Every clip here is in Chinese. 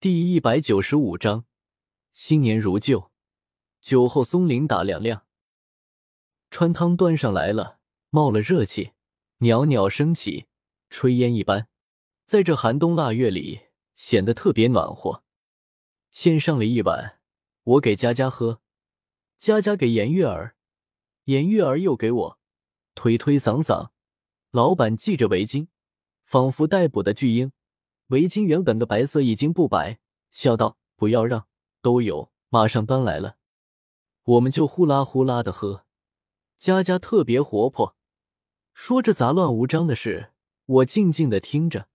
第一百九十五章，新年如旧，酒后松林打两两。川汤端上来了，冒了热气，袅袅升起，炊烟一般，在这寒冬腊月里显得特别暖和。先上了一碗，我给佳佳喝，佳佳给颜月儿，颜月儿又给我，推推搡搡。老板系着围巾，仿佛逮捕的巨婴。围巾原本的白色已经不白，笑道：“不要让，都有，马上端来了。”我们就呼啦呼啦的喝。佳佳特别活泼，说着杂乱无章的事，我静静的听着，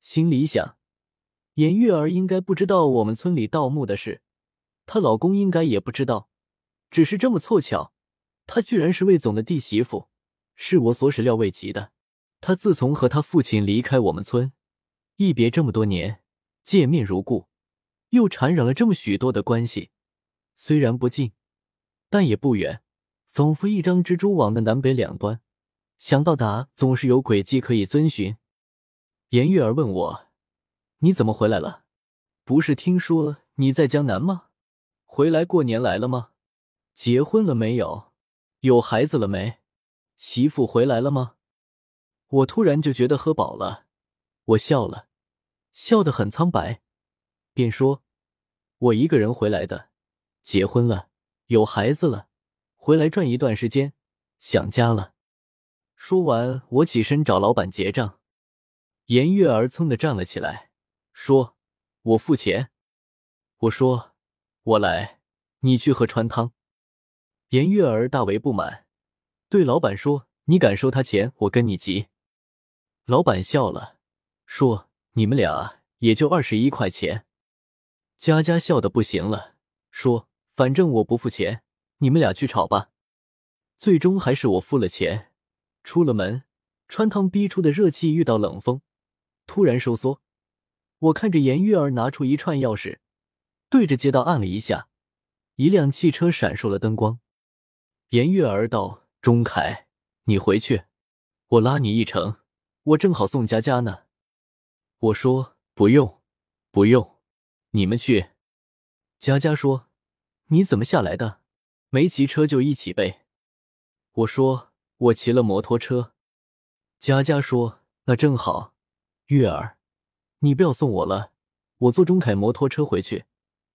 心里想：颜月儿应该不知道我们村里盗墓的事，她老公应该也不知道，只是这么凑巧，她居然是魏总的弟媳妇，是我所始料未及的。她自从和她父亲离开我们村。一别这么多年，见面如故，又缠绕了这么许多的关系，虽然不近，但也不远，仿佛一张蜘蛛网的南北两端，想到达总是有轨迹可以遵循。颜月儿问我：“你怎么回来了？不是听说你在江南吗？回来过年来了吗？结婚了没有？有孩子了没？媳妇回来了吗？”我突然就觉得喝饱了，我笑了。笑得很苍白，便说：“我一个人回来的，结婚了，有孩子了，回来转一段时间，想家了。”说完，我起身找老板结账。颜月儿噌的站了起来，说：“我付钱。”我说：“我来，你去喝川汤。”颜月儿大为不满，对老板说：“你敢收他钱，我跟你急。”老板笑了，说。你们俩也就二十一块钱，佳佳笑的不行了，说：“反正我不付钱，你们俩去吵吧。”最终还是我付了钱。出了门，穿堂逼出的热气遇到冷风，突然收缩。我看着颜月儿拿出一串钥匙，对着街道按了一下，一辆汽车闪烁了灯光。颜月儿道：“钟凯，你回去，我拉你一程，我正好送佳佳呢。”我说不用，不用，你们去。佳佳说：“你怎么下来的？没骑车就一起呗。”我说：“我骑了摩托车。”佳佳说：“那正好。”月儿，你不要送我了，我坐钟凯摩托车回去，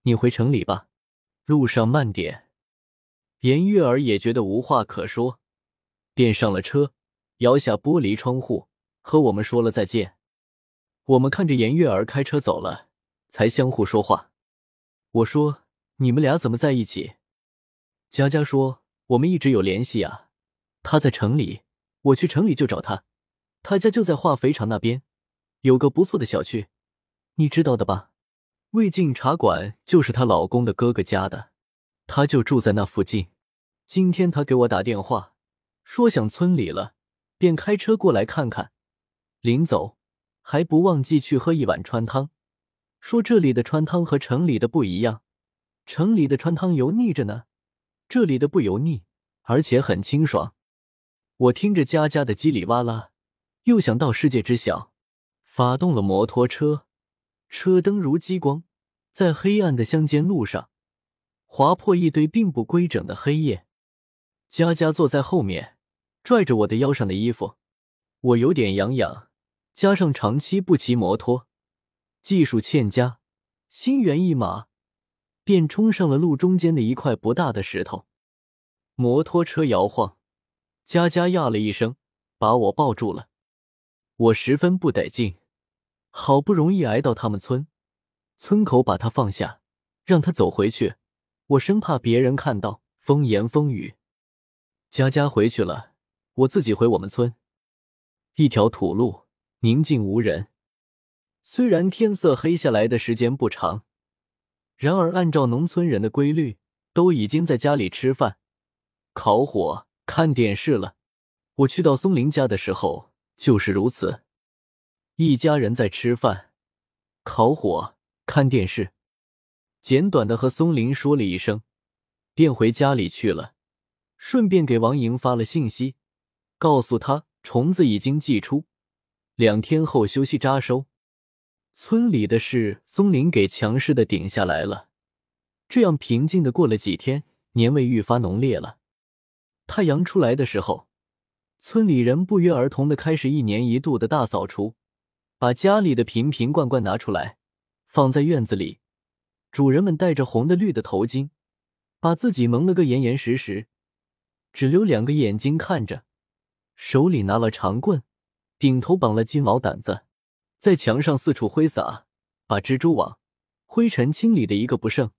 你回城里吧，路上慢点。颜月儿也觉得无话可说，便上了车，摇下玻璃窗户，和我们说了再见。我们看着颜月儿开车走了，才相互说话。我说：“你们俩怎么在一起？”佳佳说：“我们一直有联系啊。他在城里，我去城里就找他。他家就在化肥厂那边，有个不错的小区，你知道的吧？魏晋茶馆就是她老公的哥哥家的，他就住在那附近。今天他给我打电话，说想村里了，便开车过来看看。临走。”还不忘记去喝一碗川汤，说这里的川汤和城里的不一样，城里的川汤油腻着呢，这里的不油腻，而且很清爽。我听着佳佳的叽里哇啦，又想到世界之小，发动了摩托车，车灯如激光，在黑暗的乡间路上划破一堆并不规整的黑夜。佳佳坐在后面，拽着我的腰上的衣服，我有点痒痒。加上长期不骑摩托，技术欠佳，心猿意马，便冲上了路中间的一块不大的石头。摩托车摇晃，佳佳呀了一声，把我抱住了。我十分不得劲，好不容易挨到他们村，村口把他放下，让他走回去。我生怕别人看到，风言风语。佳佳回去了，我自己回我们村。一条土路。宁静无人，虽然天色黑下来的时间不长，然而按照农村人的规律，都已经在家里吃饭、烤火、看电视了。我去到松林家的时候就是如此，一家人在吃饭、烤火、看电视。简短的和松林说了一声，便回家里去了，顺便给王莹发了信息，告诉他虫子已经寄出。两天后休息扎收。村里的事，松林给强势的顶下来了。这样平静的过了几天，年味愈发浓烈了。太阳出来的时候，村里人不约而同的开始一年一度的大扫除，把家里的瓶瓶罐罐拿出来，放在院子里。主人们戴着红的绿的头巾，把自己蒙了个严严实实，只留两个眼睛看着，手里拿了长棍，顶头绑了金毛掸子。在墙上四处挥洒，把蜘蛛网、灰尘清理的一个不剩，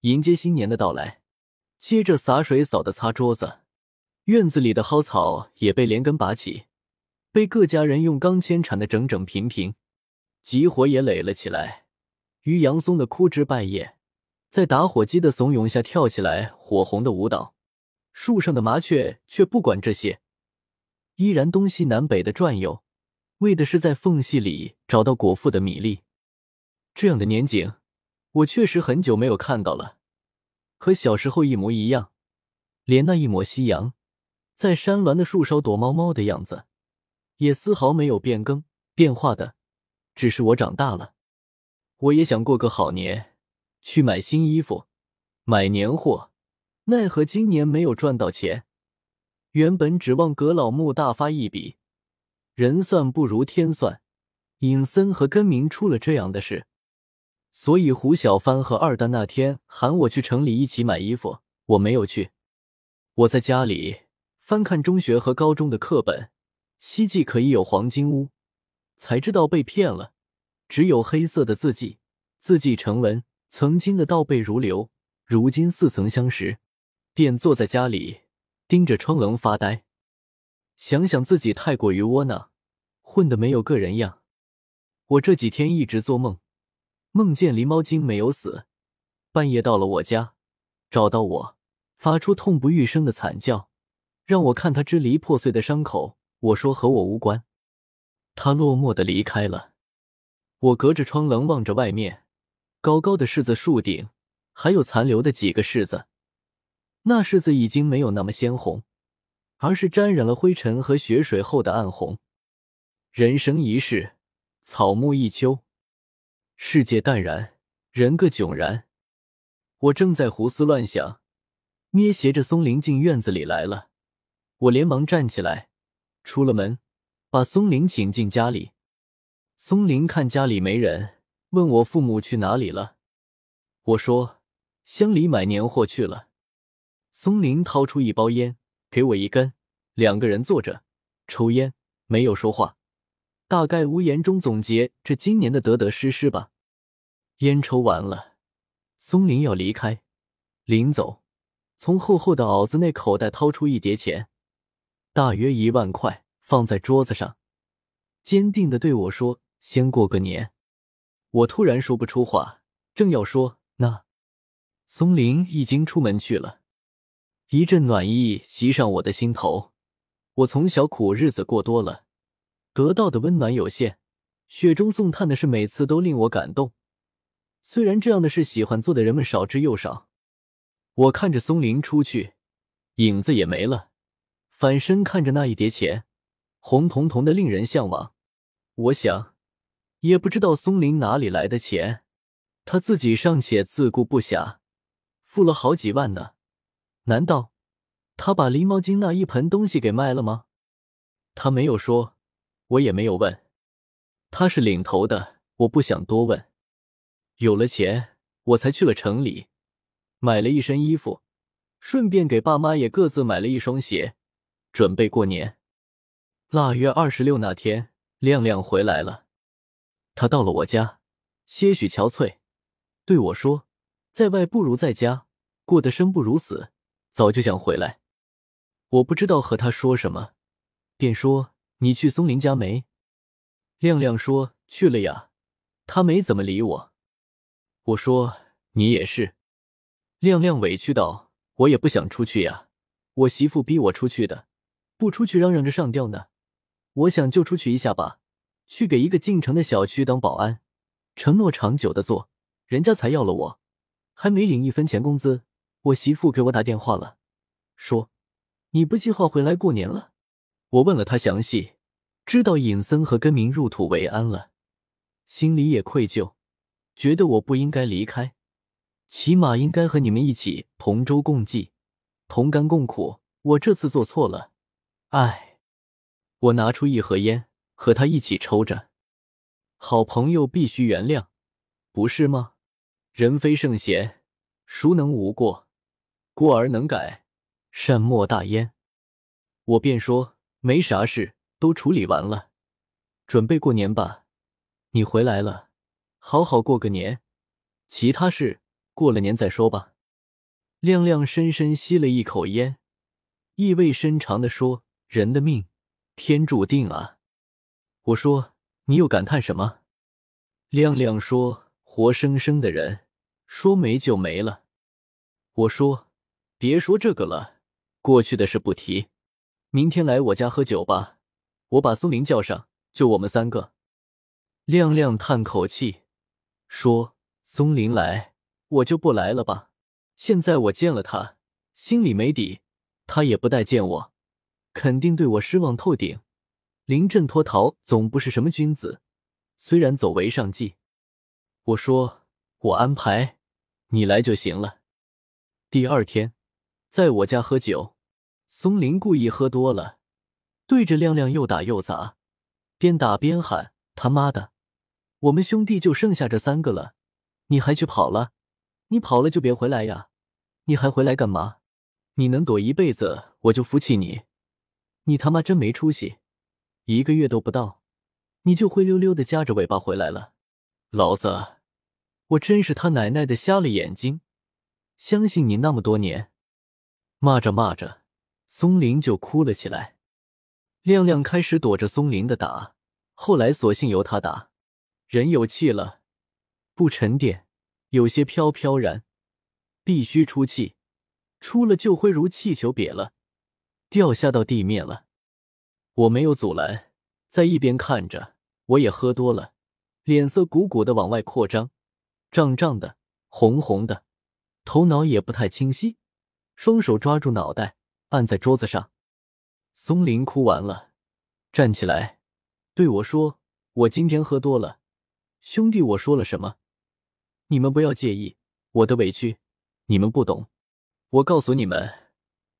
迎接新年的到来。接着洒水扫的擦桌子，院子里的蒿草也被连根拔起，被各家人用钢钎铲得整整平平。集火也垒了起来，于杨松的枯枝败叶，在打火机的怂恿下跳起来火红的舞蹈。树上的麻雀却不管这些，依然东西南北的转悠。为的是在缝隙里找到果腹的米粒，这样的年景，我确实很久没有看到了，和小时候一模一样，连那一抹夕阳，在山峦的树梢躲猫猫的样子，也丝毫没有变更变化的，只是我长大了，我也想过个好年，去买新衣服，买年货，奈何今年没有赚到钱，原本指望葛老木大发一笔。人算不如天算，尹森和根明出了这样的事，所以胡小帆和二蛋那天喊我去城里一起买衣服，我没有去。我在家里翻看中学和高中的课本，希冀可以有黄金屋，才知道被骗了，只有黑色的字迹，字迹成文。曾经的倒背如流，如今似曾相识，便坐在家里盯着窗棱发呆。想想自己太过于窝囊，混得没有个人样。我这几天一直做梦，梦见狸猫精没有死，半夜到了我家，找到我，发出痛不欲生的惨叫，让我看他支离破碎的伤口。我说和我无关。他落寞的离开了。我隔着窗棱望着外面，高高的柿子树顶，还有残留的几个柿子，那柿子已经没有那么鲜红。而是沾染了灰尘和雪水后的暗红。人生一世，草木一秋，世界淡然，人各迥然。我正在胡思乱想，捏斜着松林进院子里来了。我连忙站起来，出了门，把松林请进家里。松林看家里没人，问我父母去哪里了。我说乡里买年货去了。松林掏出一包烟。给我一根，两个人坐着抽烟，没有说话，大概无言中总结这今年的得得失失吧。烟抽完了，松林要离开，临走，从厚厚的袄子内口袋掏出一叠钱，大约一万块，放在桌子上，坚定的对我说：“先过个年。”我突然说不出话，正要说那，松林已经出门去了。一阵暖意袭上我的心头。我从小苦日子过多了，得到的温暖有限，雪中送炭的事每次都令我感动。虽然这样的事喜欢做的人们少之又少。我看着松林出去，影子也没了，反身看着那一叠钱，红彤彤的，令人向往。我想，也不知道松林哪里来的钱，他自己尚且自顾不暇，付了好几万呢。难道他把狸猫精那一盆东西给卖了吗？他没有说，我也没有问。他是领头的，我不想多问。有了钱，我才去了城里，买了一身衣服，顺便给爸妈也各自买了一双鞋，准备过年。腊月二十六那天，亮亮回来了。他到了我家，些许憔悴，对我说：“在外不如在家，过得生不如死。”早就想回来，我不知道和他说什么，便说：“你去松林家没？”亮亮说：“去了呀。”他没怎么理我。我说：“你也是。”亮亮委屈道：“我也不想出去呀，我媳妇逼我出去的，不出去嚷嚷着上吊呢。我想就出去一下吧，去给一个进城的小区当保安，承诺长久的做，人家才要了我，还没领一分钱工资。”我媳妇给我打电话了，说你不计划回来过年了。我问了她详细，知道尹森和根明入土为安了，心里也愧疚，觉得我不应该离开，起码应该和你们一起同舟共济，同甘共苦。我这次做错了，唉。我拿出一盒烟，和他一起抽着。好朋友必须原谅，不是吗？人非圣贤，孰能无过？过而能改，善莫大焉。我便说没啥事，都处理完了，准备过年吧。你回来了，好好过个年。其他事过了年再说吧。亮亮深深吸了一口烟，意味深长的说：“人的命，天注定啊。”我说：“你又感叹什么？”亮亮说：“活生生的人，说没就没了。”我说。别说这个了，过去的事不提。明天来我家喝酒吧，我把松林叫上，就我们三个。亮亮叹口气说：“松林来，我就不来了吧。现在我见了他，心里没底。他也不待见我，肯定对我失望透顶。临阵脱逃总不是什么君子。虽然走为上计，我说我安排，你来就行了。第二天。”在我家喝酒，松林故意喝多了，对着亮亮又打又砸，边打边喊：“他妈的，我们兄弟就剩下这三个了，你还去跑了？你跑了就别回来呀！你还回来干嘛？你能躲一辈子，我就服气你。你他妈真没出息，一个月都不到，你就灰溜溜的夹着尾巴回来了。老子，我真是他奶奶的瞎了眼睛，相信你那么多年。”骂着骂着，松林就哭了起来。亮亮开始躲着松林的打，后来索性由他打。人有气了，不沉淀，有些飘飘然，必须出气，出了就会如气球瘪了，掉下到地面了。我没有阻拦，在一边看着。我也喝多了，脸色鼓鼓的往外扩张，胀胀的，红红的，头脑也不太清晰。双手抓住脑袋，按在桌子上。松林哭完了，站起来对我说：“我今天喝多了，兄弟，我说了什么？你们不要介意我的委屈，你们不懂。我告诉你们，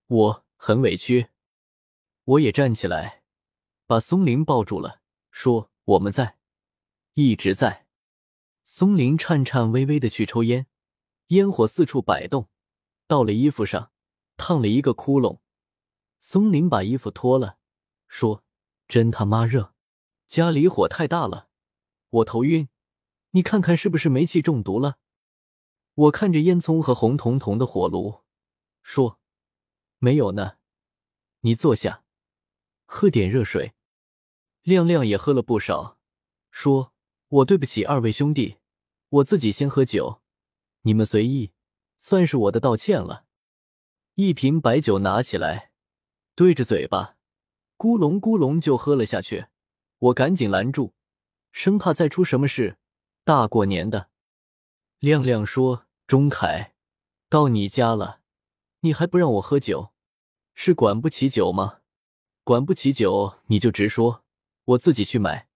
我很委屈。”我也站起来，把松林抱住了，说：“我们在，一直在。”松林颤颤巍巍的去抽烟，烟火四处摆动。到了衣服上，烫了一个窟窿。松林把衣服脱了，说：“真他妈热，家里火太大了，我头晕。你看看是不是煤气中毒了？”我看着烟囱和红彤彤的火炉，说：“没有呢。你坐下，喝点热水。”亮亮也喝了不少，说：“我对不起二位兄弟，我自己先喝酒，你们随意。”算是我的道歉了。一瓶白酒拿起来，对着嘴巴，咕隆咕隆就喝了下去。我赶紧拦住，生怕再出什么事。大过年的，亮亮说：“钟凯，到你家了，你还不让我喝酒，是管不起酒吗？管不起酒你就直说，我自己去买。